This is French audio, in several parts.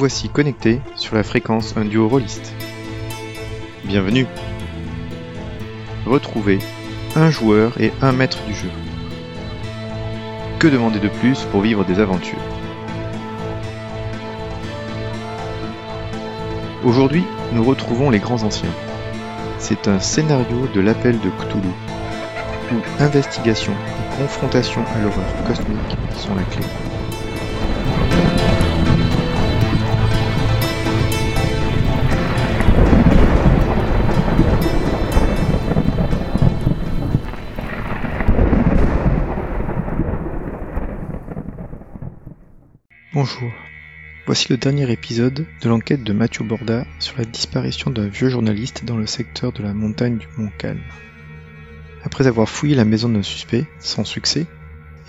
voici connecté sur la fréquence un duo rôliste. Bienvenue Retrouvez un joueur et un maître du jeu. Que demander de plus pour vivre des aventures? Aujourd'hui, nous retrouvons les grands anciens. C'est un scénario de l'appel de Cthulhu, où investigation et confrontation à l'horreur cosmique sont la clé. Bonjour. Voici le dernier épisode de l'enquête de Mathieu Borda sur la disparition d'un vieux journaliste dans le secteur de la montagne du Mont Calme. Après avoir fouillé la maison d'un suspect, sans succès,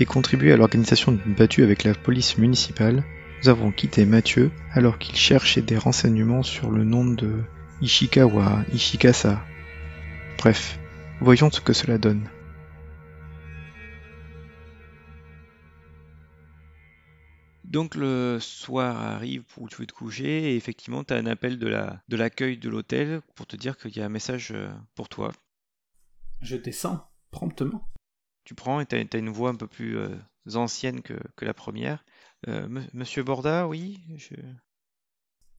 et contribué à l'organisation d'une battue avec la police municipale, nous avons quitté Mathieu alors qu'il cherchait des renseignements sur le nom de Ishikawa Ishikasa. Bref, voyons ce que cela donne. Donc le soir arrive où tu veux te coucher et effectivement tu as un appel de la de l'accueil de l'hôtel pour te dire qu'il y a un message euh, pour toi. Je descends promptement. Tu prends et tu as, une voix un peu plus euh, ancienne que, que, la première. Euh, Monsieur Borda, oui je...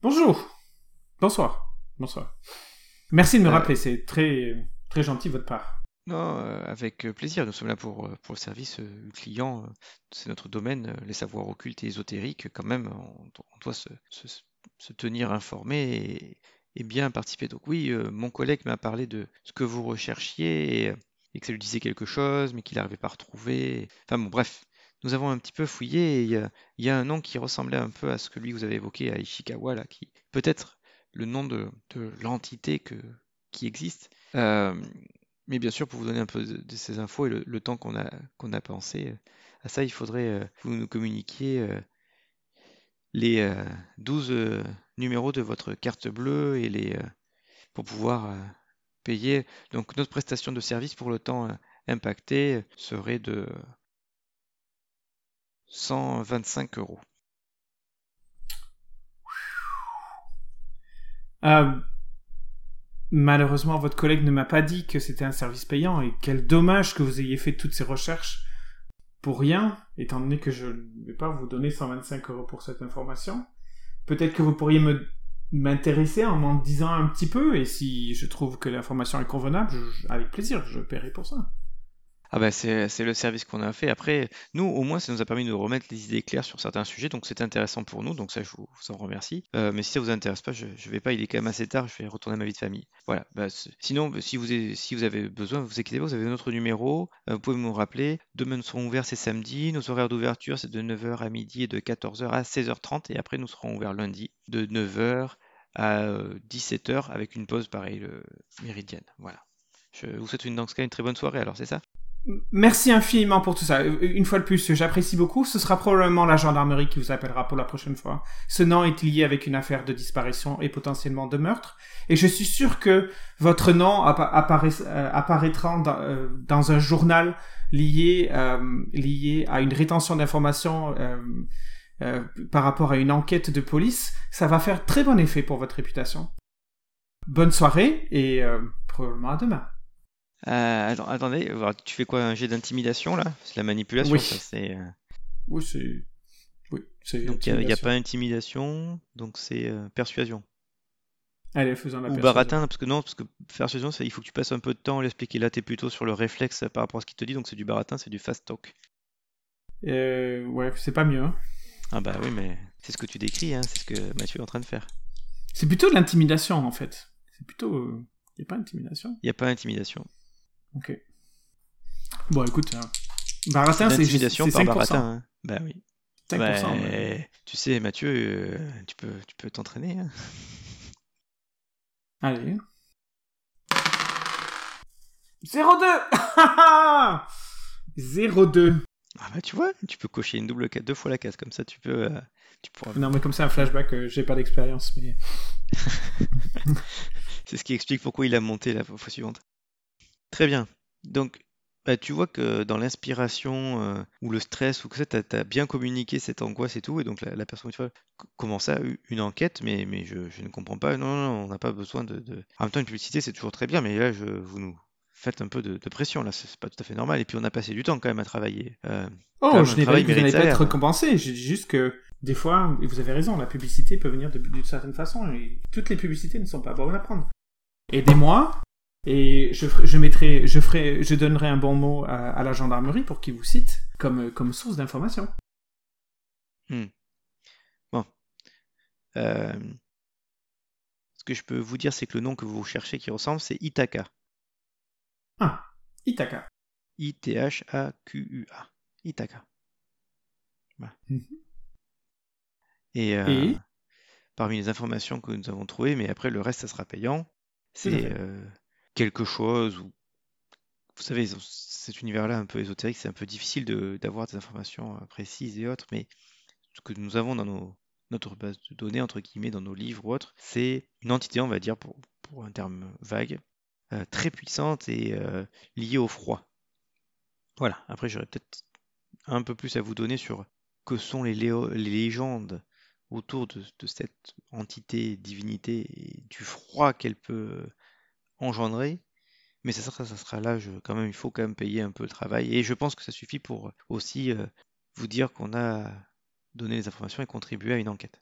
Bonjour. Bonsoir. Bonsoir. Merci de me rappeler, c'est très très gentil de votre part. Non, euh, avec plaisir. Nous sommes là pour, euh, pour le service euh, client. C'est notre domaine, les savoirs occultes et ésotériques. Quand même, on, doit se, tenir informé et, bien participer. Donc oui, mon collègue m'a parlé de ce que vous recherchiez et, que ça lui disait quelque chose, mais qu'il n'arrivait pas à retrouver. Enfin bon, bref. Nous avons un petit peu fouillé et il y, a un nom qui ressemblait un peu à ce que lui vous avez évoqué à Ishikawa, là, qui peut-être le nom de, l'entité qui existe. Mais bien sûr, pour vous donner un peu de, ces infos et le, temps qu'on a, qu'on a pensé euh, à ça, il faudrait euh, que vous nous communiquiez euh, les 12 numéros de votre carte bleue et les, pour pouvoir payer. Donc notre prestation de service pour le temps impacté serait de 125 euros. Malheureusement, votre collègue ne m'a pas dit que c'était un service payant et quel dommage que vous ayez fait toutes ces recherches pour rien, étant donné que je ne vais pas vous donner 125 euros pour cette information. Peut-être que vous pourriez m'intéresser en m'en disant un petit peu et si je trouve que l'information est convenable, avec plaisir, je paierai pour ça. Ah bah c'est le service qu'on a fait. Après, nous, au moins, ça nous a permis de remettre les idées claires sur certains sujets, donc c'est intéressant pour nous, donc ça, je vous, en remercie. Euh, mais si ça vous intéresse pas, je, je vais pas, il est quand même assez tard, je vais retourner à ma vie de famille. Voilà. Bah, sinon, bah, si vous, avez, si vous avez besoin, vous inquiétez pas, vous avez notre numéro, euh, vous pouvez nous rappeler. Demain, nous serons ouverts, c'est samedi. Nos horaires d'ouverture, c'est de 9h à midi et de 14h à 16h30, et après, nous serons ouverts lundi de 9h à 17h euh, avec une pause pareil, le méridienne. Voilà. Je vous souhaite une, dans une très bonne soirée, alors c'est ça? Merci infiniment pour tout ça. Euh, une fois de plus, j'apprécie beaucoup. Ce sera probablement la gendarmerie qui vous appellera pour la prochaine fois. Ce nom est lié avec une affaire de disparition et potentiellement de meurtre. Et je suis sûr que votre nom euh, apparaîtra euh, dans, un journal lié, lié à une rétention d'informations par rapport à une enquête de police. Ça va faire très bon effet pour votre réputation. Bonne soirée et probablement à demain. Euh, attendez, tu fais quoi un jet d'intimidation là? C'est la manipulation, ça c'est. Euh, oui, c'est. Oui, c'est. Donc il n'y a, pas intimidation, donc c'est euh, persuasion. Allez, faisons la Ou baratin, parce que non, parce que persuasion, il faut que tu passes un peu de temps à l'expliquer. Là, tu es plutôt sur le réflexe par rapport à ce qu'il te dit, donc c'est du baratin, c'est du fast talk. Euh, ouais, c'est pas mieux. Hein. Ah bah oui, mais c'est ce que tu décris, hein, c'est ce que Mathieu est en train de faire. C'est plutôt de l'intimidation en fait. C'est plutôt. Il n'y a pas d'intimidation Il n'y a pas d'intimidation. Ok. Bon, écoute, hein. Baratin, c'est intimidation par Baratin. Hein. Bah oui. 5%, bah, Tu sais, Mathieu, euh, tu peux tu peux t'entraîner. Hein. Allez. 0-2 0-2 Ah bah tu vois, tu peux cocher une double deux fois la case, comme ça tu peux... Euh, tu pourras... Non mais comme ça un flashback, euh, j'ai pas d'expérience, mais... C'est ce qui explique pourquoi il a monté la fois suivante. Très bien. Donc, Bah, tu vois que dans l'inspiration euh, ou le stress ou que ça, tu as, bien communiqué cette angoisse et tout, et donc la, la personne, tu vois, comment ça, une enquête, mais, mais je, je ne comprends pas. Non, non, non, on n'a pas besoin de, de- En même temps, une publicité, c'est toujours très bien, mais là, je, vous nous faites un peu de, de pression, là, c'est pas tout à fait normal. Et puis, on a passé du temps quand même à travailler. Euh, Oh, je n'ai pas dit que vous mérite n'allez pas être récompensé. Dis juste que des fois, et vous avez raison, la publicité peut venir d'une certaine façon et toutes les publicités ne sont pas bonnes à prendre. Aidez-moi et je, ferai- je mettrai, je ferai, je donnerai un bon mot à, à la gendarmerie pour qu'ils vous citent comme, comme source d'information. Hmm. Bon. Euh, ce que je peux vous dire, c'est que le nom que vous cherchez qui ressemble, c'est Ithaca. Ah, Ithaca. I-T-H-A-Q-U-A. Ithaca. Voilà. Mhm. Et, euh, Et? parmi les informations que nous avons trouvées, mais après le reste, ça sera payant, c'est euh, quelque chose où, vous savez, cet univers-là un peu ésotérique, c'est un peu difficile de- d'avoir des informations euh, précises et autres, mais ce que nous avons dans nos, notre base de données, entre guillemets, dans nos livres ou autres, c'est une entité, on va dire, pour, pour un terme vague, euh, très puissante et euh, liée au froid. Voilà, après j'aurais peut-être un peu plus à vous donner sur que sont les, léo- les légendes autour de, de cette entité, divinité et du froid qu'elle peut engendrer. Mais ça sera, ça sera là, je- quand même, il faut quand même payer un peu le travail. Et je pense que ça suffit pour aussi euh, vous dire qu'on a donné les informations et contribué à une enquête.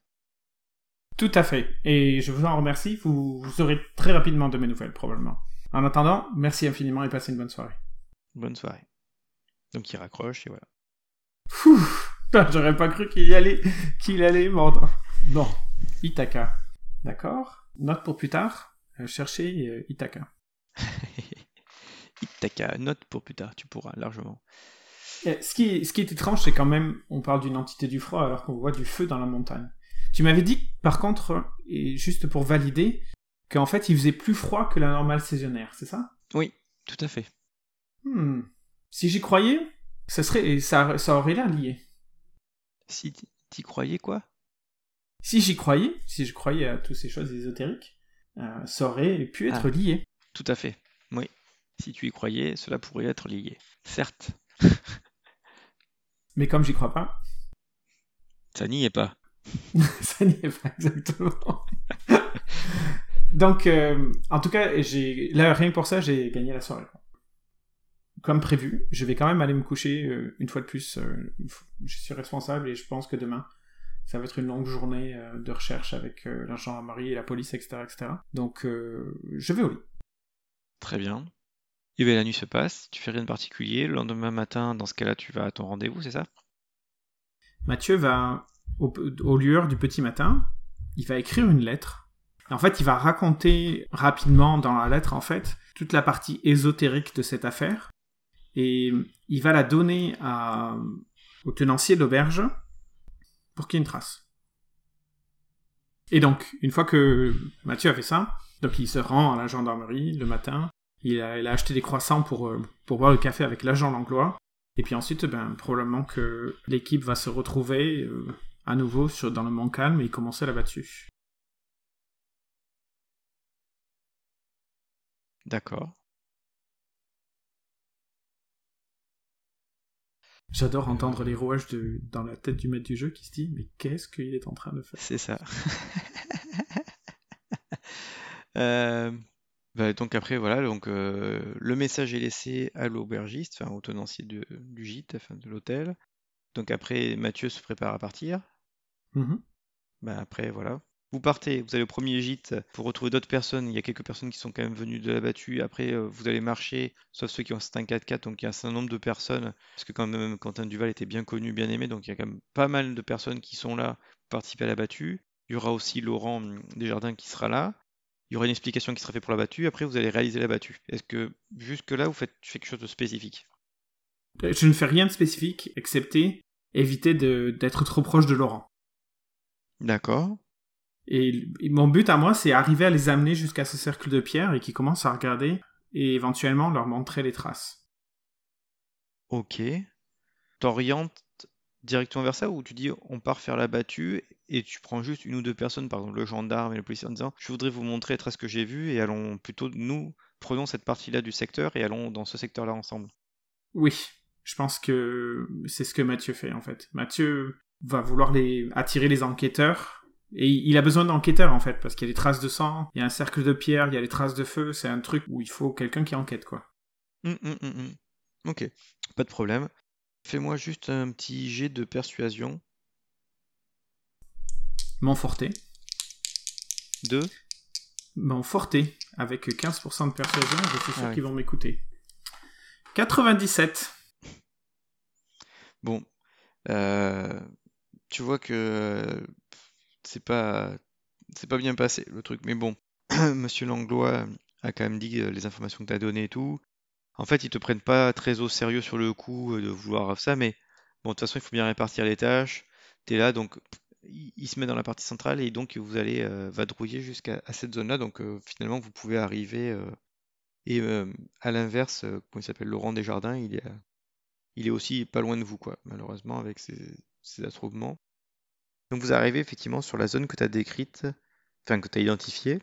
tout à fait. Et je vous en remercie. Vous, vous aurez très rapidement de mes nouvelles, probablement. En attendant, merci infiniment et passez une bonne soirée. Bonne soirée. Donc il raccroche et voilà. J'aurais pas cru qu'il allait, qu'il allait mordre. Bon, Ithaca. D'accord. Note pour plus tard. Euh, cherchez euh, Ithaca. Ithaca, note pour plus tard, tu pourras largement. Euh, Ce qui, ce qui est étrange, c'est quand même, on parle d'une entité du froid alors qu'on voit du feu dans la montagne. Tu m'avais dit, par contre, et juste pour valider, qu'en fait il faisait plus froid que la normale saisonnière, c'est ça? Oui, tout à fait. Hmm. Si j'y croyais, ça serait, ça, ça aurait l'air lié. Si t'y croyais quoi? Si j'y croyais, si je croyais à toutes ces choses ésotériques, euh, ça aurait pu être Ah. lié. Tout à fait. Oui. Si tu y croyais, cela pourrait être lié. Certes, Mais comme j'y crois pas, ça n'y est pas. ça n'y est pas exactement. Donc, euh, en tout cas, j'ai là rien que pour ça, j'ai gagné la soirée. Comme prévu, je vais quand même aller me coucher euh, une fois de plus. euh, je suis responsable et je pense que demain, ça va être une longue journée euh, de recherche avec euh, la gendarmerie et la police, etc., etc. Donc, euh, je vais au lit. Très bien. Et bien la nuit se passe, tu fais rien de particulier. Le lendemain matin, dans ce cas-là, tu vas à ton rendez-vous, c'est ça? Mathieu va, au, aux lueurs du petit matin, il va écrire une lettre. En fait, il va raconter rapidement dans la lettre, en fait, toute la partie ésotérique de cette affaire. Et il va la donner à, au tenancier de l'auberge pour qu'il y ait une trace. Et donc, une fois que Mathieu a fait ça, donc il se rend à la gendarmerie le matin, il a, acheté des croissants pour, euh, pour boire le café avec l'agent Langlois, et puis ensuite, ben, probablement que l'équipe va se retrouver euh, à nouveau sur, dans le Mont Calme et commencer la battue. D'accord. J'adore entendre les rouages de, dans la tête du maître du jeu qui se dit Mais qu'est-ce qu'il est en train de faire? C'est ça. Euh, bah, donc après, voilà, donc euh, le message est laissé à l'aubergiste, enfin au tenancier de- du gîte, enfin de l'hôtel. Donc après, Mathieu se prépare à partir. Bah, après, voilà. Vous partez, vous allez au premier gîte pour retrouver d'autres personnes. Il y a quelques personnes qui sont quand même venues de la battue. Après, euh, vous allez marcher, sauf ceux qui ont un 4x4, donc il y a un certain nombre de personnes, parce que quand même Quentin Duval était bien connu, bien aimé, donc il y a quand même pas mal de personnes qui sont là pour participer à la battue. Il y aura aussi Laurent Desjardins qui sera là. Il y aura une explication qui sera faite pour la battue. Après, vous allez réaliser la battue. Est-ce que jusque-là, vous faites quelque chose de spécifique? Euh, Je ne fais rien de spécifique, excepté éviter d'être trop proche de Laurent. D'accord. Et, et mon but à moi, c'est arriver à les amener jusqu'à ce cercle de pierre et qu'ils commencent à regarder et éventuellement leur montrer les traces. Ok. T'orientes directement vers ça ou tu dis on part faire la battue et tu prends juste une ou deux personnes, par exemple le gendarme et le policier en disant je voudrais vous montrer les traces que j'ai vues et allons plutôt nous prenons cette partie-là du secteur et allons dans ce secteur-là ensemble. Oui, je pense que c'est ce que Mathieu fait en fait. Mathieu va vouloir les attirer les enquêteurs et il a besoin d'enquêteurs en fait parce qu'il y a des traces de sang, il y a un cercle de pierre, il y a des traces de feu. C'est un truc où il faut quelqu'un qui enquête quoi. Hum, hum, hum. Ok, pas de problème. Fais-moi juste un petit jet de persuasion. Montforté. Deux. Montforté avec 15% de persuasion, je suis sûr Ah qu'ils vont m'écouter. 97. Bon, euh, tu vois que c'est pas c'est pas bien passé le truc, mais bon, Monsieur Langlois a quand même dit euh, les informations que tu as données et tout. En fait, ils te prennent pas très au sérieux sur le coup euh, de vouloir ça, mais bon, de toute façon, il faut bien répartir les tâches. T'es là, donc il se met dans la partie centrale et donc vous allez euh, vadrouiller jusqu'à cette zone-là. Donc finalement, vous pouvez arriver. et à l'inverse, comment il s'appelle, Laurent Desjardins, il est, il est aussi pas loin de vous, quoi, malheureusement, avec ses, ses attroupements. Donc vous arrivez effectivement sur la zone que tu as décrite, enfin que tu as identifiée.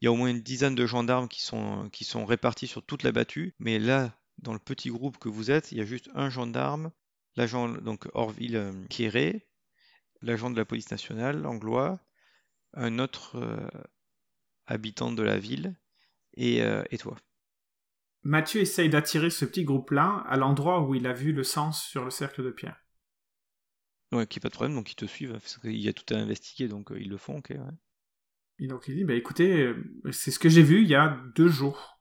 Il y a au moins une dizaine de gendarmes qui sont, répartis sur toute la battue, mais là, dans le petit groupe que vous êtes, il y a juste un gendarme, l'agent donc Orville euh, Quéré, l'agent de la police nationale anglois, un autre euh, habitant de la ville, et, euh, et toi. Mathieu essaye d'attirer ce petit groupe-là à l'endroit où il a vu le sens sur le cercle de pierre. Ouais, qui pas de problème, donc ils te suivent, parce qu'il y a tout à investiguer, donc euh, ils le font, ok, ouais. Et donc il dit, bah écoutez, euh, c'est ce que j'ai vu il y a deux jours.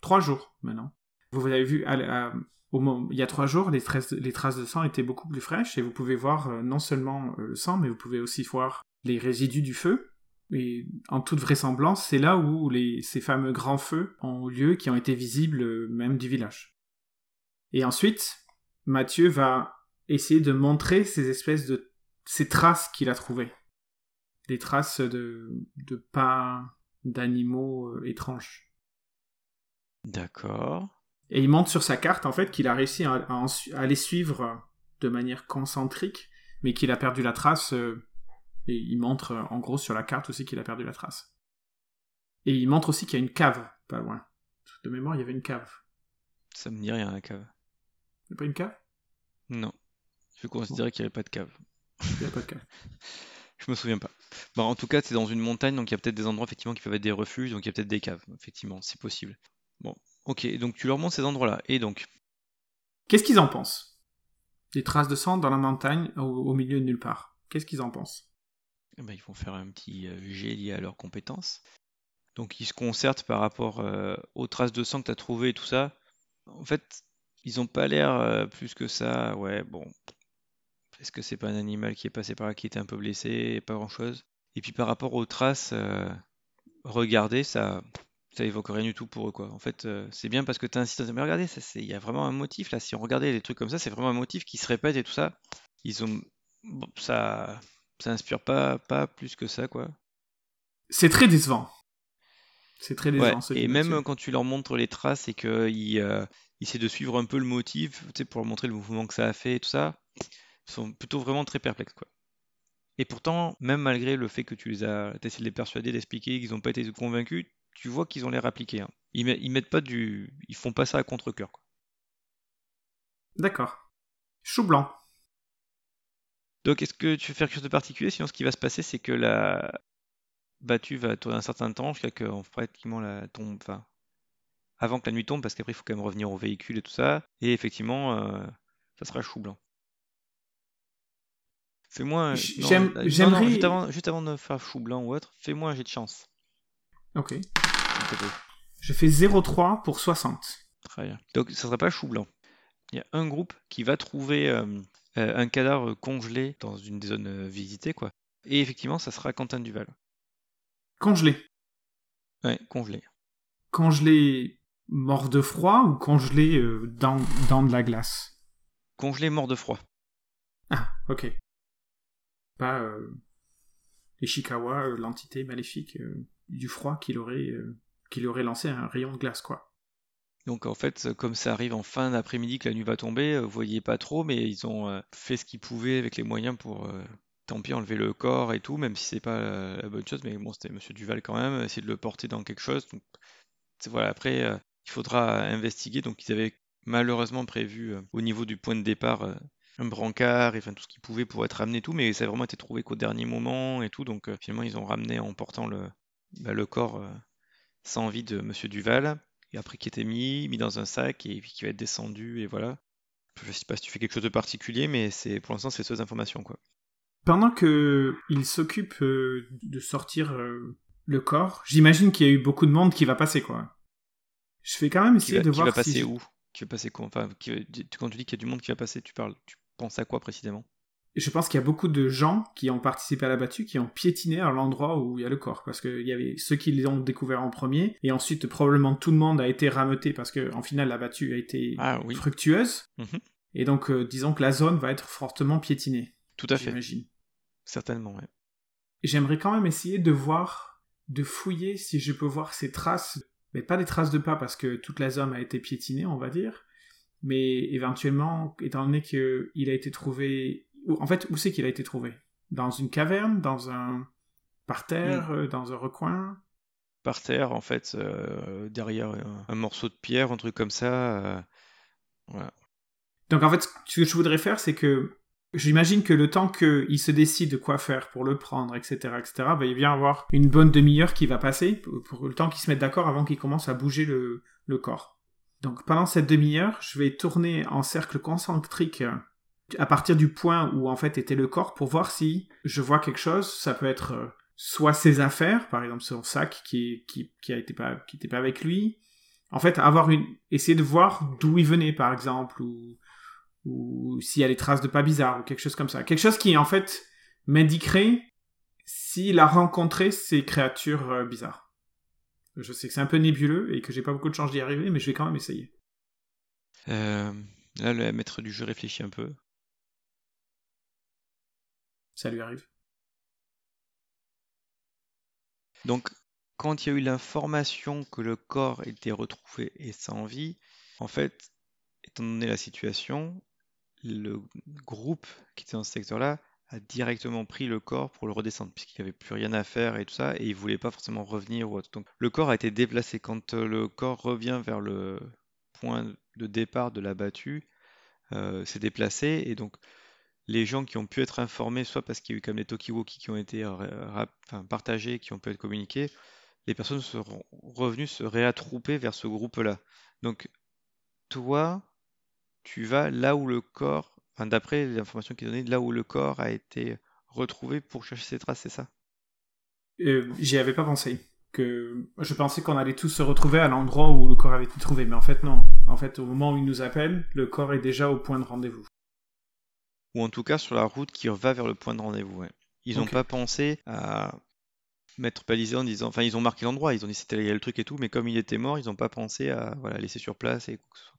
Trois jours maintenant. Vous avez vu, à- il y a trois jours, les traces, les traces de sang étaient beaucoup plus fraîches et vous pouvez voir euh, non seulement le sang, mais vous pouvez aussi voir les résidus du feu. Et en toute vraisemblance, c'est là où les, ces fameux grands feux ont lieu, qui ont été visibles même du village. Et ensuite, Mathieu va essayer de montrer ces espèces de ces traces qu'il a trouvées des traces de, de pas d'animaux euh, étranges. D'accord. Et il montre sur sa carte, en fait, qu'il a réussi à, les suivre de manière concentrique, mais qu'il a perdu la trace, euh, et il montre, euh, en gros, sur la carte aussi qu'il a perdu la trace. Et il montre aussi qu'il y a une cave, pas loin. De mémoire, il y avait une cave. Ça me dit rien, la cave. Il n'y a pas une cave? Non. Je considérais qu'il n'y avait pas de cave. Il n'y a pas de cave. Je me souviens pas. Bon, en tout cas, c'est dans une montagne, donc il y a peut-être des endroits effectivement qui peuvent être des refuges, donc il y a peut-être des caves, effectivement, c'est possible. Bon, ok, donc tu leur montres ces endroits-là. Et donc, Qu'est-ce qu'ils en pensent? Des traces de sang dans la montagne, au, au milieu de nulle part. Qu'est-ce qu'ils en pensent? Eh ben, ils vont faire un petit euh, jet lié à leurs compétences. Donc ils se concertent par rapport euh, aux traces de sang que tu as trouvées et tout ça. En fait, ils ont pas l'air euh, plus que ça. Ouais, bon. Est-ce que c'est pas un animal qui est passé par là, qui était un peu blessé, pas grand-chose? Et puis par rapport aux traces, euh, regardez, ça, ça évoque rien du tout pour eux, quoi. En fait, euh, c'est bien parce que tu insistes, mais regardez, il y a vraiment un motif là. Si on regardait les trucs comme ça, c'est vraiment un motif qui se répète et tout ça. Ils ont, bon, ça, ça inspire pas, pas plus que ça, quoi. C'est très décevant. C'est très décevant. Ouais, ce et même quand tu leur montres les traces et qu'ils euh, essaient de suivre un peu le motif, tu sais, pour leur montrer le mouvement que ça a fait et tout ça, sont plutôt vraiment très perplexes, quoi. Et pourtant, même malgré le fait que tu les as, t'essaies de les persuader, d'expliquer qu'ils n'ont pas été convaincus, tu vois qu'ils ont l'air appliqués. hein. Ils, met- ils mettent pas du, ils font pas ça à contre-cœur. quoi. D'accord. Chou blanc. Donc, est-ce que tu veux faire quelque chose de particulier? Sinon, ce qui va se passer, c'est que la battue va tourner un certain temps jusqu'à que, en pratiquement, la tombe, enfin, avant que la nuit tombe, parce qu'après, il faut quand même revenir au véhicule et tout ça. Et effectivement, euh, ça sera chou blanc. Fais-moi. euh, j'aimerais- juste avant, juste avant de faire chou blanc ou autre, fais-moi un jet de chance. Ok. Je fais 0,3 pour 60. Très bien. Donc, ça sera pas chou blanc. Il y a un groupe qui va trouver euh, euh, un cadavre congelé dans une des zones euh, visitées, quoi. Et effectivement, ça sera Quentin Duval. Congelé. Ouais, congelé. Congelé mort de froid ou congelé dans, dans de la glace? Congelé mort de froid. Ah, ok. Pas euh, Ishikawa, euh, l'entité maléfique euh, du froid qu'il aurait, qu'il aurait lancé un rayon de glace, quoi. Donc en fait, comme ça arrive en fin d'après-midi que la nuit va tomber, vous voyez pas trop, mais ils ont fait ce qu'ils pouvaient avec les moyens pour, tant pis, enlever le corps et tout, même si c'est pas la, bonne chose, mais bon, c'était Monsieur Duval quand même, essayer de le porter dans quelque chose. Donc voilà, après, il faudra investiguer. Donc ils avaient malheureusement prévu au niveau du point de départ un brancard et enfin tout ce qui pouvait pour être ramené tout, mais ça a vraiment été trouvé qu'au dernier moment et tout, donc finalement ils ont ramené en portant le, bah, le corps sans vie de Monsieur Duval, et après qui était mis, mis dans un sac et puis qui va être descendu et voilà. Je sais pas si tu fais quelque chose de particulier, mais c'est pour l'instant c'est ces informations quoi. Pendant que il s'occupe de sortir le corps, j'imagine qu'il y a eu beaucoup de monde qui va passer quoi. Je vais quand même essayer de voir qui va passer où? Qui va passer quoi Enfin, quand tu dis qu'il y a du monde qui va passer, tu parles, tu penses à quoi précisément? Je pense qu'il y a beaucoup de gens qui ont participé à la battue qui ont piétiné à l'endroit où il y a le corps parce qu'il y avait ceux qui l'ont découvert en premier et ensuite probablement tout le monde a été rameuté parce que en final la battue a été ah fructueuse mhm. et donc euh, disons que la zone va être fortement piétinée. Tout à fait. J'imagine. Certainement, ouais. J'aimerais quand même essayer de voir, de fouiller si je peux voir ces traces, mais pas des traces de pas parce que toute la zone a été piétinée, on va dire, mais éventuellement, étant donné qu'il a été trouvé, en fait, où c'est qu'il a été trouvé? Dans une caverne, dans un parterre, hmm. euh, dans un recoin? Par terre, en fait, euh, derrière un, morceau de pierre, un truc comme ça. Euh, voilà. Donc en fait, ce que je voudrais faire, c'est que J'imagine que le temps qu'il se décide de quoi faire pour le prendre, etc., etc., va y bien avoir une bonne demi-heure qui va passer pour, le temps qu'ils se mettent d'accord avant qu'il commence à bouger le, le corps. Donc pendant cette demi-heure, je vais tourner en cercle concentrique euh, à partir du point où en fait était le corps pour voir si je vois quelque chose. Ça peut être euh, soit ses affaires, par exemple son sac qui qui qui a été pas qui était pas avec lui. En fait, avoir une essayer de voir d'où il venait par exemple ou ou s'il y a des traces de pas bizarres ou quelque chose comme ça. Quelque chose qui en fait m'indiquerait s'il a rencontré ces créatures euh, bizarres. Je sais que c'est un peu nébuleux et que j'ai pas beaucoup de chance d'y arriver, mais je vais quand même essayer. Euh, là, le maître du jeu réfléchit un peu. Ça lui arrive. Donc, quand il y a eu l'information que le corps était retrouvé et sans vie, en fait, étant donné la situation, le groupe qui était dans ce secteur-là directement pris le corps pour le redescendre, puisqu'il n'y avait plus rien à faire et tout ça, et il voulait pas forcément revenir ou autre. Donc le corps a été déplacé. Quand euh, le corps revient vers le point de départ de la battue, euh, c'est déplacé, et donc les gens qui ont pu être informés, soit parce qu'il y a eu comme les Tokiwoki qui ont été partagés, qui ont pu être communiqués, les personnes sont revenues se réattrouper vers ce groupe-là. Donc toi, tu vas là où le corps d'après l'information qui est donnée, là où le corps a été retrouvé pour chercher ses traces, c'est ça? Euh, J'y avais pas pensé. Que je pensais qu'on allait tous se retrouver à l'endroit où le corps avait été trouvé, mais en fait non. En fait, au moment où il nous appelle, le corps est déjà au point de rendez-vous. Ou en tout cas sur la route qui va vers le point de rendez-vous. Ils n'ont pas pensé à mettre balisé en disant, enfin ils ont marqué l'endroit, ils ont dit c'était le truc et tout, mais comme il était mort, ils n'ont pas pensé à voilà laisser sur place et quoi que ce soit.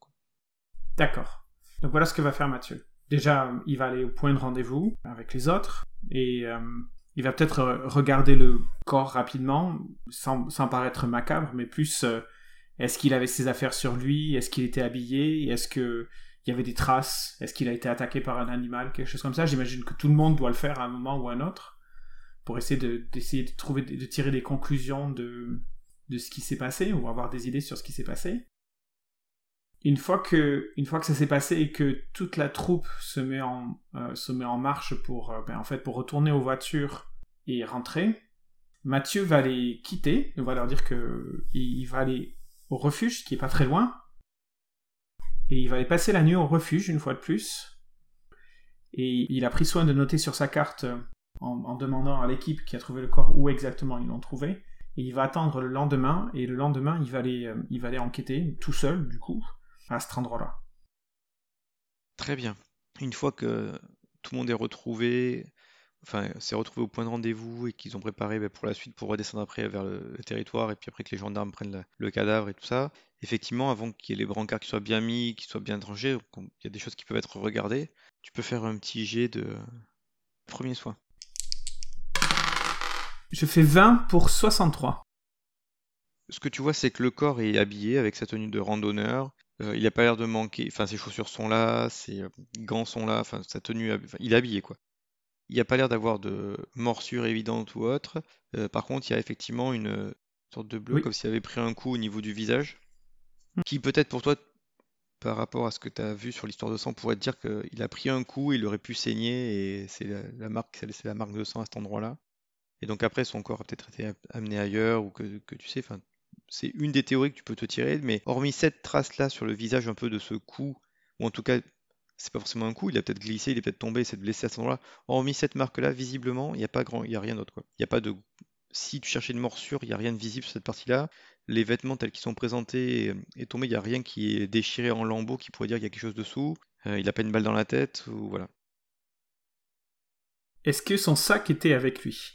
D'accord. Donc voilà ce que va faire Mathieu. Déjà, il va aller au point de rendez-vous avec les autres et euh, il va peut-être euh, regarder le corps rapidement, sans, paraître macabre, mais plus euh, est-ce qu'il avait ses affaires sur lui, est-ce qu'il était habillé, est-ce qu'il y avait des traces, est-ce qu'il a été attaqué par un animal, quelque chose comme ça. J'imagine que tout le monde doit le faire à un moment ou à un autre pour essayer de, d'essayer de trouver, de tirer des conclusions de ce qui s'est passé ou avoir des idées sur ce qui s'est passé une fois que une fois que ça s'est passé et que toute la troupe se met en euh, se met en marche pour euh, ben, en fait pour retourner aux voitures et rentrer, Mathieu va les quitter, il va leur dire que il va aller au refuge qui est pas très loin et il va aller passer la nuit au refuge une fois de plus. Et il a pris soin de noter sur sa carte euh, en, demandant à l'équipe qui a trouvé le corps où exactement ils l'ont trouvé. Et il va attendre le lendemain, et le lendemain, il va aller, il va aller enquêter, tout seul, du coup, à cet endroit-là. Très bien. Une fois que tout le monde est retrouvé, enfin, s'est retrouvé au point de rendez-vous et qu'ils ont préparé ben, pour la suite pour redescendre après vers le, territoire et puis après que les gendarmes prennent le cadavre et tout ça, effectivement, avant qu'il y ait les brancards qui soient bien mis, qui soient bien rangés, il y a des choses qui peuvent être regardées, tu peux faire un petit jet de premier soin. Je fais 20 pour 63. Ce que tu vois, c'est que le corps est habillé avec sa tenue de randonneur, euh, il a pas l'air de manquer, enfin ses chaussures sont là, ses euh, gants sont là, enfin sa tenue, il est habillé quoi. Il n'y a pas l'air d'avoir de morsure évidente ou autre. Euh, par contre, il y a effectivement une sorte de bleu, comme s'il avait pris un coup au niveau du visage, hmm. qui peut-être pour toi par rapport à ce que tu as vu sur l'histoire de sang, pourrait te dire qu'il a pris un coup, il aurait pu saigner et c'est la, marque, c'est la marque de sang à cet endroit-là. Et donc après, son corps a peut-être été amené ailleurs ou que, tu sais, enfin, c'est une des théories que tu peux te tirer, mais hormis cette trace-là sur le visage un peu de ce coup, ou en tout cas, c'est pas forcément un coup, il a peut-être glissé, il est peut-être tombé, s'est blessé à cet endroit-là. Hormis cette marque-là, visiblement, il n'y a pas grand, y a rien d'autre n'y a pas de si tu cherchais une morsure, il n'y a rien de visible sur cette partie-là. Les vêtements tels qu'ils sont présentés et tombés, il n'y a rien qui est déchiré en lambeaux qui pourrait dire qu'il y a quelque chose dessous. Euh, il n'a pas une balle dans la tête, ou voilà. Est-ce que son sac était avec lui?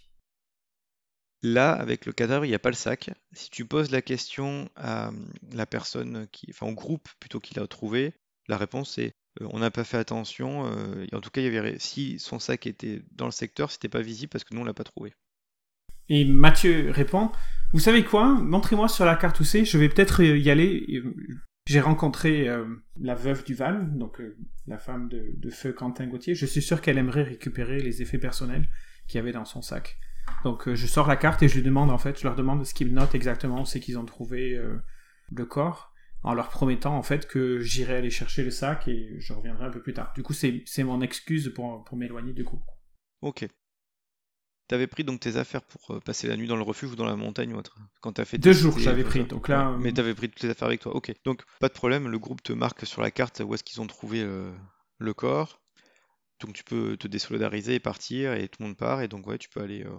Là, avec le cadavre, il n'y a pas le sac. Si tu poses la question à hum, la personne qui, enfin au groupe plutôt qu'il a trouvé, la réponse est euh, on n'a pas fait attention. Euh, en tout cas, il y avait, si son sac était dans le secteur, c'était pas visible parce que nous on l'a pas trouvé. Et Mathieu répond Vous savez quoi? Montrez-moi sur la carte où c'est, je vais peut-être y aller. J'ai rencontré euh, la veuve du Val, donc euh, la femme de, feu Quentin Gauthier. Je suis sûr qu'elle aimerait récupérer les effets personnels qu'il y avait dans son sac. Donc euh, je sors la carte et je lui demande en fait, je leur demande ce qu'ils notent exactement, c'est qu'ils ont trouvé le corps, en leur promettant en fait que j'irai aller chercher le sac et je reviendrai un peu plus tard. Du coup c'est mon excuse pour, pour m'éloigner du groupe. Ok. T'avais pris donc tes affaires pour euh, passer la nuit dans le refuge ou dans la montagne ou autre Quand t'as fait Deux jours, j'avais pris. Donc là, Mais t'avais pris toutes les affaires avec toi. Ok. Donc pas de problème. Le groupe te marque sur la carte où est-ce qu'ils ont trouvé euh, le corps. Donc tu peux te désolidariser et partir et tout le monde part. Et donc ouais, tu peux aller. Euh,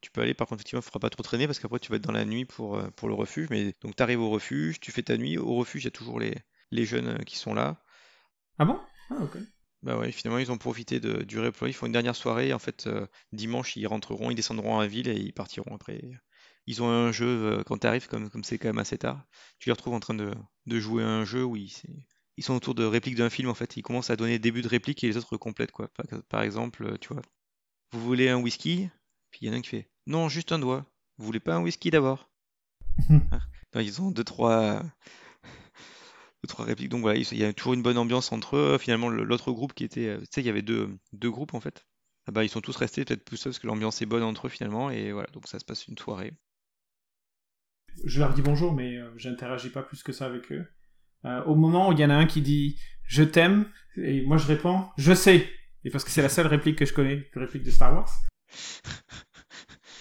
tu peux aller. Par contre, effectivement, il faudra pas trop traîner parce qu'après tu vas être dans la nuit pour, pour le refuge. Mais donc t'arrives au refuge, tu fais ta nuit. Au refuge, il y a toujours les, les jeunes qui sont là. Ah bon? Ah ok. Bah ouais, finalement, ils ont profité de, du reploy. Ils font une dernière soirée. En fait, euh, dimanche, ils rentreront, ils descendront à la ville et ils partiront après. Ils ont un jeu, euh, quand tu arrives, comme comme c'est quand même assez tard, tu les retrouves en train de, de jouer à un jeu où ils, ils sont autour de répliques d'un film. En fait, ils commencent à donner début de réplique et les autres complètent. Quoi. Par, exemple, euh, tu vois, vous voulez un whisky? Puis il y en a un qui fait Non, juste un doigt. Vous voulez pas un whisky d'abord? Ah. Ils ont deux, trois trois répliques. Donc voilà, il y a toujours une bonne ambiance entre eux. Finalement, l'autre groupe qui était, euh, tu sais, il y avait deux, deux groupes en fait. Ah bah, ils sont tous restés peut-être plus seuls parce que l'ambiance est bonne entre eux finalement. Et voilà, donc ça se passe une soirée. Je leur dis bonjour, mais euh, j'interagis pas plus que ça avec eux. Euh, au moment où il y en a un qui dit je t'aime, et moi je réponds je sais. Et parce que c'est la seule réplique que je connais, la réplique de Star Wars.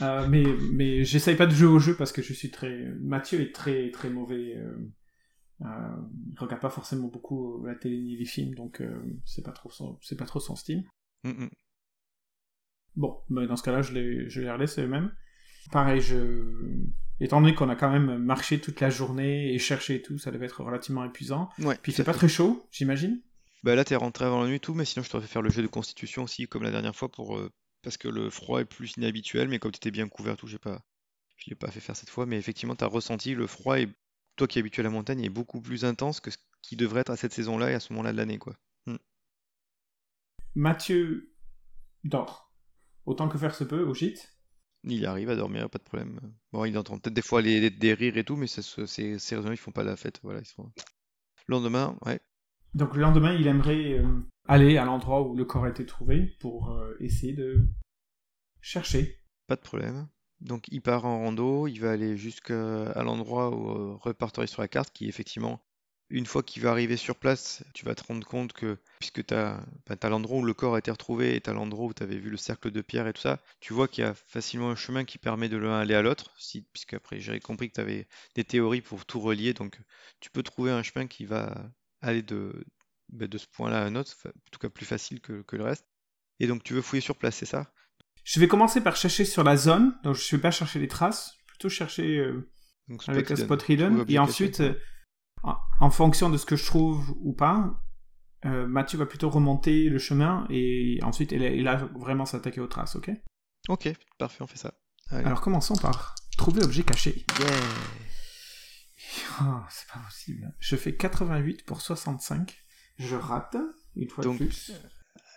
Mais mais j'essaye pas de jouer au jeu parce que je suis très. Mathieu est très très mauvais euh, il regarde pas forcément beaucoup la télé ni les films, donc euh, c'est pas trop son, c'est pas trop son style. Mm, mm. Bon, ben dans ce cas-là, je les, je les relaisse eux-mêmes. Pareil, je, étant donné qu'on a quand même marché toute la journée et cherché et tout, ça devait être relativement épuisant. Ouais, Puis c'est pas très chaud, j'imagine? Bah là, t'es rentré avant la nuit et tout, mais sinon je t'aurais fait faire le jeu de constitution aussi, comme la dernière fois, pour euh, parce que le froid est plus inhabituel, mais comme t'étais bien couvert, tout, j'ai pas, je l'ai pas fait faire cette fois, mais effectivement, t'as ressenti le froid et toi qui es habitué à la montagne, est beaucoup plus intense que ce qui devrait être à cette saison-là et à ce moment-là de l'année, quoi. Hmm. Mathieu dort. Autant que faire se peut au gîte. Il arrive à dormir, pas de problème. Bon, il entend peut-être des fois les, des rires et tout, mais c'est ces raisons ils font pas la fête. Voilà, ils Le lendemain, ouais. Donc le lendemain, il aimerait euh, aller à l'endroit où le corps a été trouvé pour euh, essayer de chercher. Pas de problème. Donc il part en rando, il va aller jusqu'à l'endroit où euh, reparterait sur la carte, qui effectivement, une fois qu'il va arriver sur place, tu vas te rendre compte que, puisque tu as, l'endroit où le corps a été retrouvé et tu as l'endroit où tu avais vu le cercle de pierre et tout ça, tu vois qu'il y a facilement un chemin qui permet de l'un aller à l'autre, si, puisque après j'ai compris que tu avais des théories pour tout relier, donc tu peux trouver un chemin qui va aller de, bah, de ce point-là à un autre, en tout cas plus facile que, que le reste. Et donc tu veux fouiller sur place, c'est ça? Je vais commencer par chercher sur la zone, donc je ne vais pas chercher les traces, plutôt chercher euh, avec un spot hidden, et ensuite, euh, en, fonction de ce que je trouve ou pas, euh, Mathieu va plutôt remonter le chemin et ensuite il a vraiment s'attaquer aux traces, ok? Ok, parfait, on fait ça. Alors commençons par trouver objet caché. Yeah oh, C'est pas possible. Je fais 88 pour 65. Je rate, une fois de plus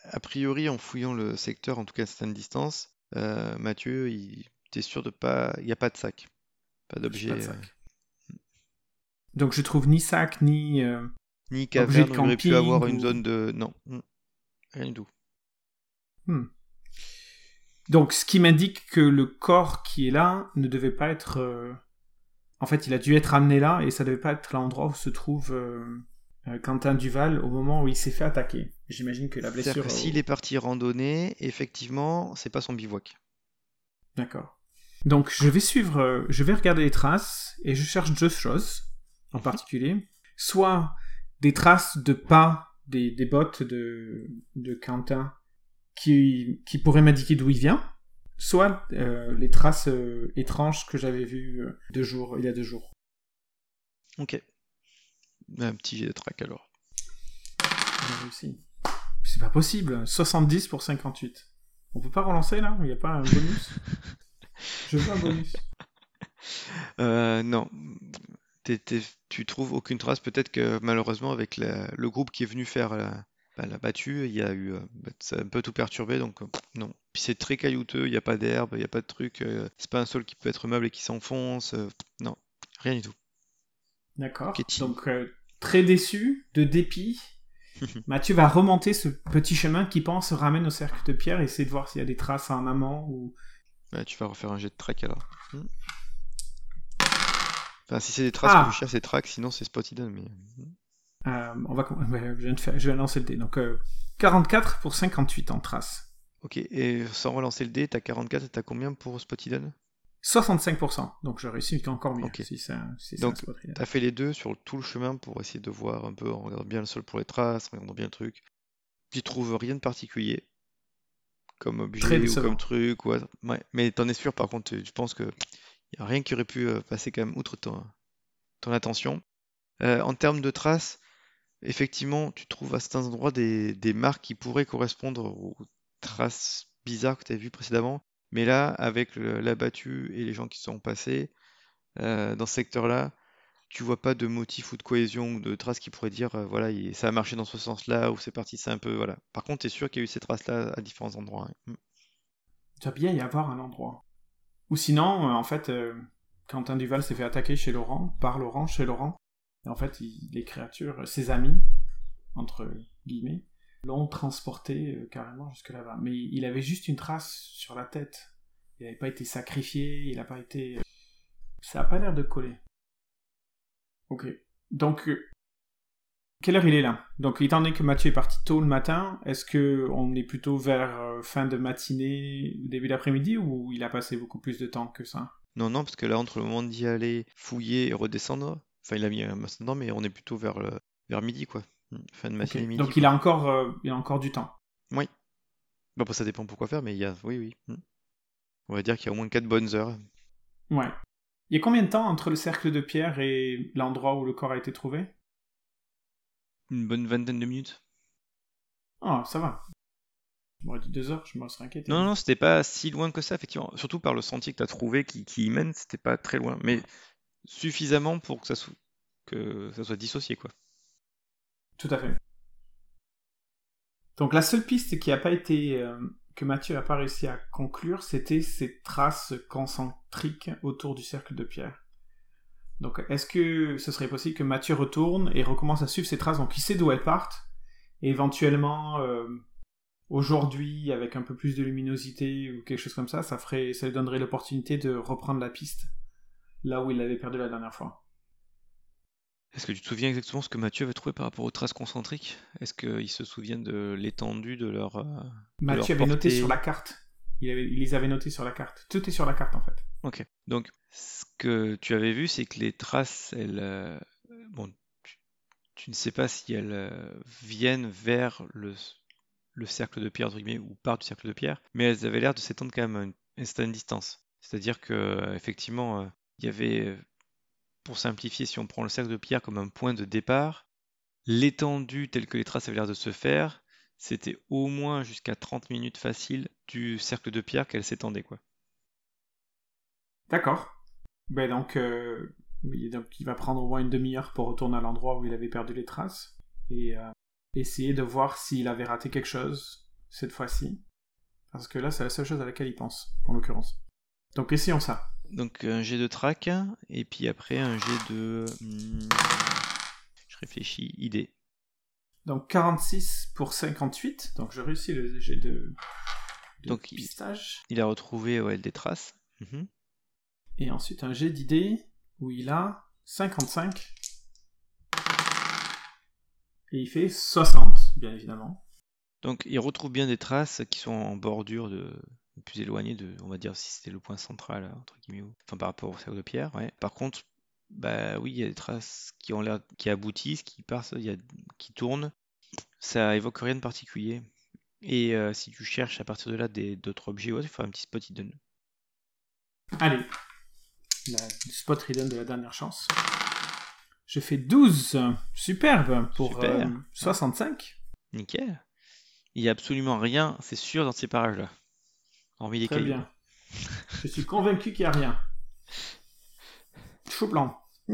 a priori, en fouillant le secteur, en tout cas à certaine distance, euh, Mathieu, il t'es sûr de pas. Il n'y a pas de sac. Pas d'objet. Euh, Donc je trouve ni sac, ni. Euh, ni caverne, on aurait pu avoir une zone de. Non. Hmm. Rien du tout. Hmm. Donc ce qui m'indique que le corps qui est là ne devait pas être. En fait, il a dû être amené là et ça devait pas être l'endroit où se trouve euh, Quentin Duval au moment où il s'est fait attaquer. J'imagine que la blessure. que s'il est parti randonner, effectivement, c'est pas son bivouac. D'accord. Donc je vais suivre, euh, je vais regarder les traces et je cherche deux choses en Mhm. particulier. Soit des traces de pas des, des bottes de, de Quentin qui, qui pourraient m'indiquer d'où il vient, soit euh, les traces euh, étranges que j'avais vues euh, deux jours, il y a deux jours. Ok. Un petit jet de track alors. Réussi. C'est pas possible, 70 pour 58. On peut pas relancer là? Il n'y a pas un bonus? Je veux un bonus. Euh, non. Tu trouves aucune trace. Peut-être que malheureusement, avec la- le groupe qui est venu faire la, bah, la battue, il y a eu. euh, bah, ça a un peu tout perturbé, donc euh, non. Puis c'est très caillouteux, il n'y a pas d'herbe, il n'y a pas de truc. euh, c'est pas un sol qui peut être meuble et qui s'enfonce. non, rien du tout. D'accord. Donc, euh, très déçu, de dépit, Mathieu va remonter ce petit chemin qui pense ramène au cercle de pierre et essayer de voir s'il y a des traces en amont ou. Ouais, tu vas refaire un jet de track alors. Hmm. Enfin, si c'est des traces Ah. je cherche, c'est track, sinon c'est spot hidden. Mais... Euh, on va, ouais, je, viens de faire, je viens de lancer le dé. Donc, euh, 44 pour 58 en traces. Ok, et sans relancer le dé, t'as 44 et t'as combien pour spot hidden 65%. Donc, je réussis encore mieux si c'est Donc, hidden. T'as fait les deux sur tout le chemin pour essayer de voir un peu, en regardant bien le sol pour les traces, en regardant bien le truc. Tu trouves rien de particulier comme objet ou comme truc. ou. Ouais. Mais t'en es sûr, par contre, tu- je pense que y a rien qui aurait pu euh, passer quand même outre ton, ton attention. Euh, en termes de traces, effectivement, tu trouves à certains endroits des, des marques qui pourraient correspondre aux traces bizarres que tu as vues précédemment. Mais là, avec le- la battue et les gens qui sont passés euh, dans ce secteur-là, tu vois pas de motif ou de cohésion ou de traces qui pourraient dire euh, voilà, il- ça a marché dans ce sens-là ou c'est parti, c'est un peu voilà. Par contre, tu es sûr qu'il y a eu ces traces-là à différents endroits. hein. Mm. Il doit bien y avoir un endroit. Ou sinon, euh, en fait, Quentin Duval s'est fait attaquer chez Laurent, par Laurent, chez Laurent. Et en fait, les créatures, ses amis, entre guillemets, l'ont transporté euh, carrément jusque là-bas. Mais il avait juste une trace sur la tête. Il n'avait pas été sacrifié, il n'a pas été... Ça n'a pas l'air de coller. Ok. Donc, euh, quelle heure il est là? Donc, étant donné que Mathieu est parti tôt le matin, est-ce que on est plutôt vers euh, fin de matinée, début d'après-midi, ou il a passé beaucoup plus de temps que ça? Non, non, parce que là, entre le moment d'y aller, fouiller et redescendre, enfin, il a mis un dedans, mais on est plutôt vers, vers midi, quoi. Mm. Fin de Ok. matinée, midi. Donc, il a encore, euh, il a encore du temps. Oui. Bon, bah, ça dépend pourquoi faire, mais il y a. Oui, oui. Mm. On va dire qu'il y a au moins 4 bonnes heures. Ouais. Il y a combien de temps entre le cercle de pierre et l'endroit où le corps a été trouvé? Une bonne vingtaine de minutes. Ah, ça va. Je m'aurais dit deux heures, je me serais inquiété. Non, non, c'était pas si loin que ça, effectivement. Surtout par le sentier que tu as trouvé qui, qui y mène, c'était pas très loin. Mais suffisamment pour que ça, soit que ça soit dissocié, quoi. Tout à fait. Donc la seule piste qui a pas été euh, que Mathieu n'a pas réussi à conclure, c'était ces traces concentriques autour du cercle de pierre. Donc est-ce que ce serait possible que Mathieu retourne et recommence à suivre ces traces? Donc il sait d'où elles partent et éventuellement euh, aujourd'hui avec un peu plus de luminosité ou quelque chose comme ça, ça ferait, ça lui donnerait l'opportunité de reprendre la piste là où il l'avait perdu la dernière fois. Est-ce que tu te souviens exactement ce que Mathieu avait trouvé par rapport aux traces concentriques? Est-ce qu'il se souvient de l'étendue de leur. euh, Mathieu leur avait noté portée? sur la carte. Il, avait- il les avait notés sur la carte. Tout est sur la carte en fait. Ok. Donc, ce que tu avais vu, c'est que les traces, elles. euh, Bon, tu, tu ne sais pas si elles euh, viennent vers le, le cercle de pierre, entre guillemets, ou partent du cercle de pierre, mais elles avaient l'air de s'étendre quand même à une, une certaine distance. C'est-à-dire que, euh, effectivement, euh, il y avait, euh, pour simplifier, si on prend le cercle de pierre comme un point de départ, l'étendue telle que les traces avaient l'air de se faire, c'était au moins jusqu'à 30 minutes facile du cercle de pierre qu'elle s'étendait, quoi. D'accord. Ben donc, euh, donc il va prendre au moins une demi-heure pour retourner à l'endroit où il avait perdu les traces et euh, essayer de voir s'il avait raté quelque chose cette fois-ci. Parce que là, c'est la seule chose à laquelle il pense, en l'occurrence. Donc essayons ça. Donc un jet de track, et puis après un jet de... hmm, je réfléchis, idée. Donc 46 pour 58. Donc je réussis le jet de, de Donc, il- pistage. Il a retrouvé ouais, des traces. Mhm. Et ensuite un jet d'idée où il a 55. Et il fait 60, bien évidemment. Donc il retrouve bien des traces qui sont en bordure de plus éloignées de, on va dire si c'était le point central entre guillemets, enfin par rapport au cercle de pierre. Ouais. Par contre, bah oui, il y a des traces qui ont l'air, qui aboutissent, qui passent, il y a, qui tournent. Ça évoque rien de particulier. Et euh, si tu cherches à partir de là d'autres objets, ouais, tu feras un petit spot hidden. Allez, la, le spot hidden de la dernière chance. Je fais 12. Superbe pour Super. euh, 65. Nickel. Il y a absolument rien, c'est sûr, dans ces parages-là. Hormis les Très cailloux. bien. Je suis convaincu qu'il n'y a rien. Chaud blanc.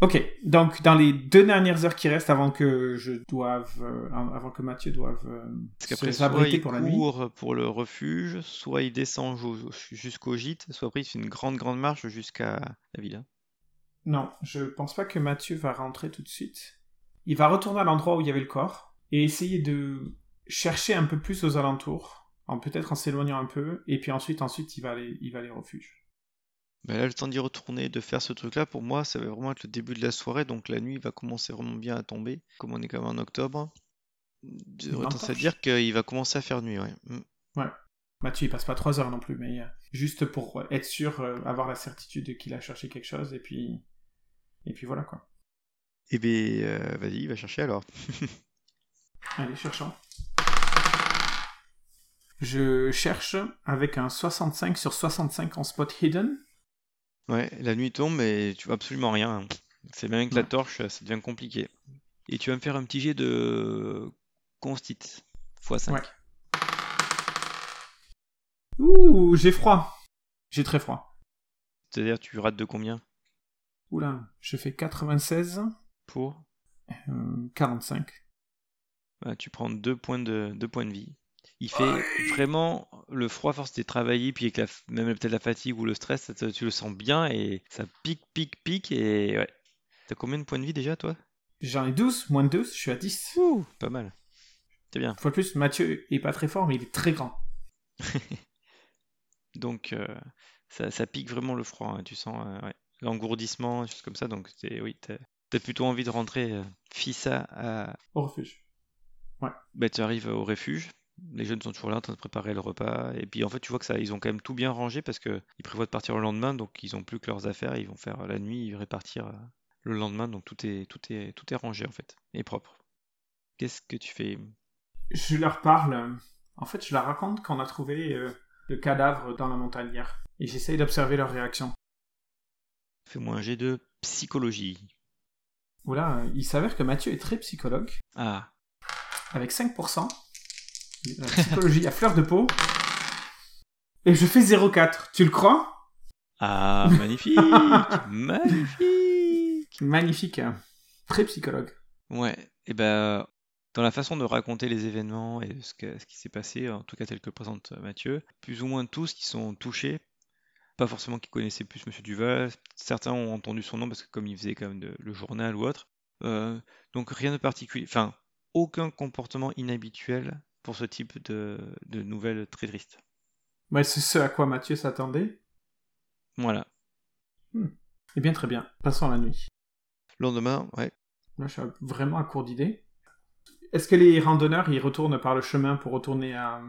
ok, donc dans les deux dernières heures qui restent avant que je doive, euh, avant que Mathieu doive euh, Parce se soit abriter il pour la nuit. court pour le refuge, soit il descend ju- jusqu'au gîte, soit après il fait une grande, grande marche jusqu'à la villa. Non, je pense pas que Mathieu va rentrer tout de suite. Il va retourner à l'endroit où il y avait le corps et essayer de chercher un peu plus aux alentours, en peut-être en s'éloignant un peu, et puis ensuite, ensuite, il va aller, il va aller au refuge. Mais là, le temps d'y retourner, de faire ce truc-là, pour moi, ça va vraiment être le début de la soirée, donc la nuit va commencer vraiment bien à tomber, comme on est quand même en octobre. J'aurais tendance à dire qu'il va commencer à faire nuit, ouais. Mm. Mathieu, il passe pas trois heures non plus, mais euh, juste pour être sûr, euh, avoir la certitude qu'il a cherché quelque chose, et puis, et puis voilà quoi. Eh ben, euh, vas-y, il va chercher alors. Allez, cherchons. Je cherche avec un 65 sur 65 en spot hidden. Ouais, la nuit tombe, mais tu vois absolument rien. C'est bien avec la torche, ça devient compliqué. Et tu vas me faire un petit jet de constit, x5. Ouais. Ouh, j'ai froid. J'ai très froid. C'est-à-dire, tu rates de combien? Oula, je fais 96, pour? Euh, 45. Bah, tu prends deux points de, deux points de vie. Il fait vraiment le froid, force de travailler, puis avec la, f- même peut-être la fatigue ou le stress, ça tu le sens bien et ça pique, pique, pique. Et ouais. T'as combien de points de vie déjà, toi? J'en ai 12, moins de 12, je suis à 10. Ouh, pas mal. C'est bien. Une fois de plus, Mathieu est pas très fort, mais il est très grand. Donc, euh, ça, ça pique vraiment le froid. hein, Tu sens euh, ouais, l'engourdissement, des choses comme ça. Donc, c'est- oui, t'as plutôt envie de rentrer euh, fissa à. Au refuge. Bah, tu arrives au refuge. Les jeunes sont toujours là en train de préparer le repas. Et puis, en fait, tu vois que ça, ils ont quand même tout bien rangé parce que ils prévoient de partir le lendemain. Donc, ils ont plus que leurs affaires. Ils vont faire la nuit, ils répartir euh, le lendemain. Donc, tout est, tout est, tout est rangé, en fait, et propre. Qu'est-ce que tu fais? Je leur parle. En fait, je leur raconte qu'on a trouvé euh, le cadavre dans la montagne hier. Et j'essaye d'observer leur réaction. Fais-moi un jet de psychologie. Oula, il s'avère que Mathieu est très psychologue, Ah, avec 5%. La psychologie à fleur de peau. Et je fais 0,4. Tu le crois? Ah, magnifique Magnifique Magnifique. hein. Très psychologue. Ouais, et ben dans la façon de raconter les événements et ce, que- ce qui s'est passé, en tout cas tel que le présente euh, Mathieu, plus ou moins tous qui sont touchés, pas forcément qui connaissaient plus Monsieur Duval, certains ont entendu son nom parce que comme il faisait quand même de- le journal ou autre, euh, donc rien de particulier, enfin aucun comportement inhabituel pour ce type de, de nouvelles très tristes. Ouais, c'est ce à quoi Mathieu s'attendait. Voilà. Eh bien, très bien. Passons à la nuit. Lendemain, ouais, Moi, je suis vraiment à court d'idées. Est-ce que les randonneurs, ils retournent par le chemin pour retourner à...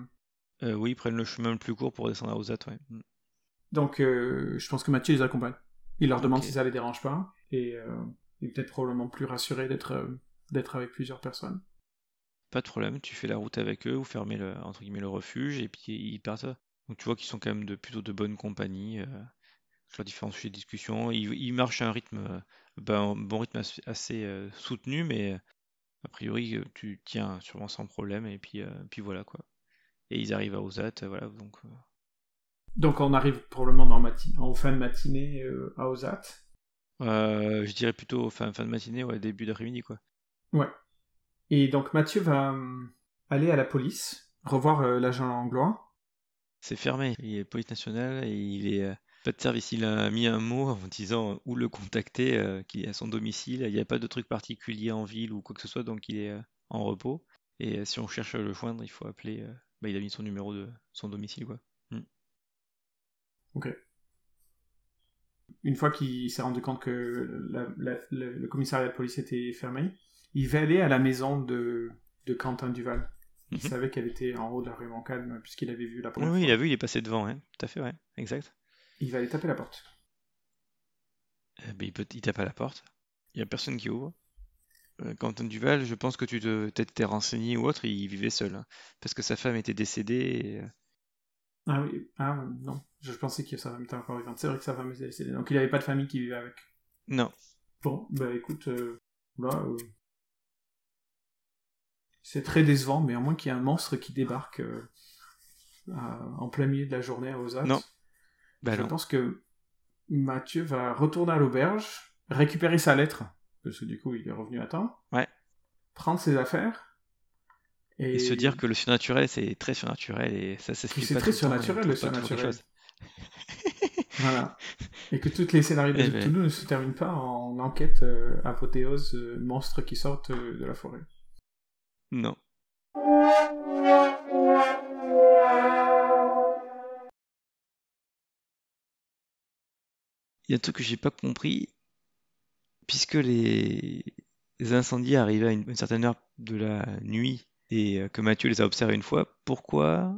euh, oui, ils prennent le chemin le plus court pour descendre à Ozat, ouais. Mm. Donc, euh, je pense que Mathieu les accompagne. Il leur demande si ça les dérange pas. Et euh, il est peut-être probablement plus rassuré d'être euh, d'être avec plusieurs personnes. Pas de problème, tu fais la route avec eux, ou fermez le, entre guillemets, le refuge, et puis ils partent. Donc tu vois qu'ils sont quand même de plutôt de bonne compagnie, euh, sur différents sujets de discussion. Ils, ils marchent à un rythme, euh, ben, un bon rythme assez, euh, soutenu, mais euh, a priori tu tiens sûrement sans problème, et puis, euh, puis voilà quoi. Et ils arrivent à Ozat, voilà, donc Donc, on arrive probablement dans mati- en fin de matinée à Ozat. je dirais plutôt fin, fin de matinée, ouais, début d'après-midi quoi. Ouais. Et donc, Mathieu va hum, aller à la police, revoir euh, l'agent anglois. C'est fermé, il est police nationale et il est euh, pas de service. Il a mis un mot en disant où le contacter, euh, qu'il est à son domicile. Il n'y a pas de truc particulier en ville ou quoi que ce soit, donc il est euh, en repos. Et euh, si on cherche à le joindre, il faut appeler. euh, bah, il a mis son numéro de son domicile, quoi. Ok. Une fois qu'il s'est rendu compte que la- la- le, le commissariat de police était fermé, il va aller à la maison de, de Quentin Duval. Il Mhm. savait qu'elle était en haut de la rue Montcalm, puisqu'il avait vu la Oui, première oui, il a vu, il est passé devant, hein. tout à fait, ouais, exact. Il va aller taper la porte. Eh ben, il, peut, il tape à la porte, il n'y a personne qui ouvre. Euh, Quentin Duval, je pense que tu t'es renseigné ou autre, il vivait seul, hein, parce que sa femme était décédée. et, euh, Ah oui, ah non, je pensais que sa femme était encore vivante. C'est vrai que sa femme était décédée, donc il n'avait pas de famille qui vivait avec. Non, Bon, bah écoute, euh, là, euh, c'est très décevant, mais à moins qu'il y ait un monstre qui débarque euh, à- en plein milieu de la journée à Ozat, Non. bah je non. pense que Mathieu va retourner à l'auberge, récupérer sa lettre, parce que du coup il est revenu à temps, Ouais. prendre ses affaires, et, Et se dire que le surnaturel, c'est très surnaturel, et ça s'explique c'est très tout le temps, et surnaturel, le surnaturel. Voilà. Et que toutes les scénarios de Eh ben. Cthulhu ne se terminent pas en enquête euh, apothéose, euh, monstres qui sortent euh, de la forêt. Non. Il y a un truc que j'ai pas compris, puisque les, incendies arrivaient à une, une certaine heure de la nuit et euh, que Mathieu les a observés une fois, pourquoi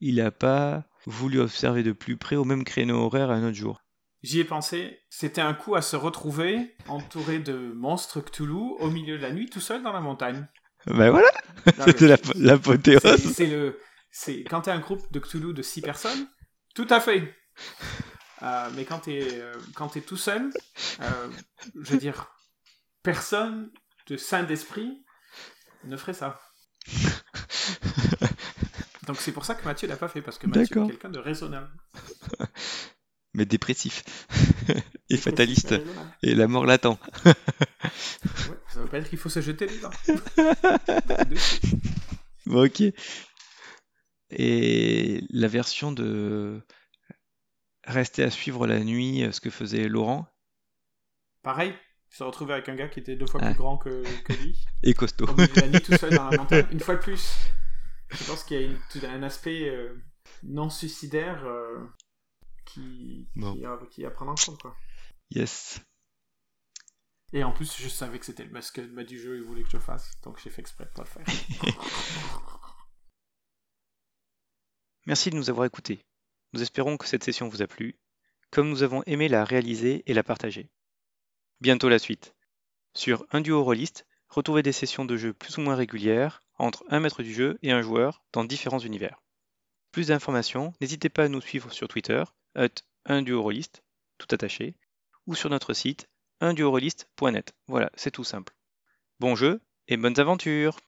il n'a pas voulu observer de plus près au même créneau horaire un autre jour? J'y ai pensé, c'était un coup à se retrouver entouré de monstres Cthulhu au milieu de la nuit tout seul dans la montagne. Ben voilà, c'était l'apothéose. c'est- le, c'est quand t'es un groupe de Cthulhu de 6 personnes, tout à fait. Euh, mais quand t'es euh, quand t'es tout seul, euh, je veux dire, personne de saint d'esprit ne ferait ça. Donc c'est pour ça que Mathieu l'a pas fait parce que Mathieu est quelqu'un de raisonnable. Mais dépressif et fataliste et la mort l'attend. Ouais, ça veut pas dire qu'il faut se jeter dedans. Bon, ok. Et la version de rester à suivre la nuit, euh, ce que faisait Laurent, Pareil, il se retrouvait avec un gars qui était deux fois Ouais. plus grand que, que lui. est costaud. De la nuit tout seul dans la montagne. Une fois de plus, je pense qu'il y a une- un aspect euh, non suicidaire euh, qui, qui, a, qui est à prendre en compte. Quoi. Yes. Et en plus, je savais que c'était le masque du jeu, il voulait que je fasse, donc j'ai fait exprès de pas le faire. Merci de nous avoir écoutés. Nous espérons que cette session vous a plu, comme nous avons aimé la réaliser et la partager. Bientôt la suite. Sur un duo rôliste, retrouvez des sessions de jeu plus ou moins régulières entre un maître du jeu et un joueur dans différents univers. Plus d'informations, n'hésitez pas à nous suivre sur Twitter, at un duo rôliste, tout attaché, ou sur notre site unduoroliste.net. Voilà, c'est tout simple. Bon jeu et bonnes aventures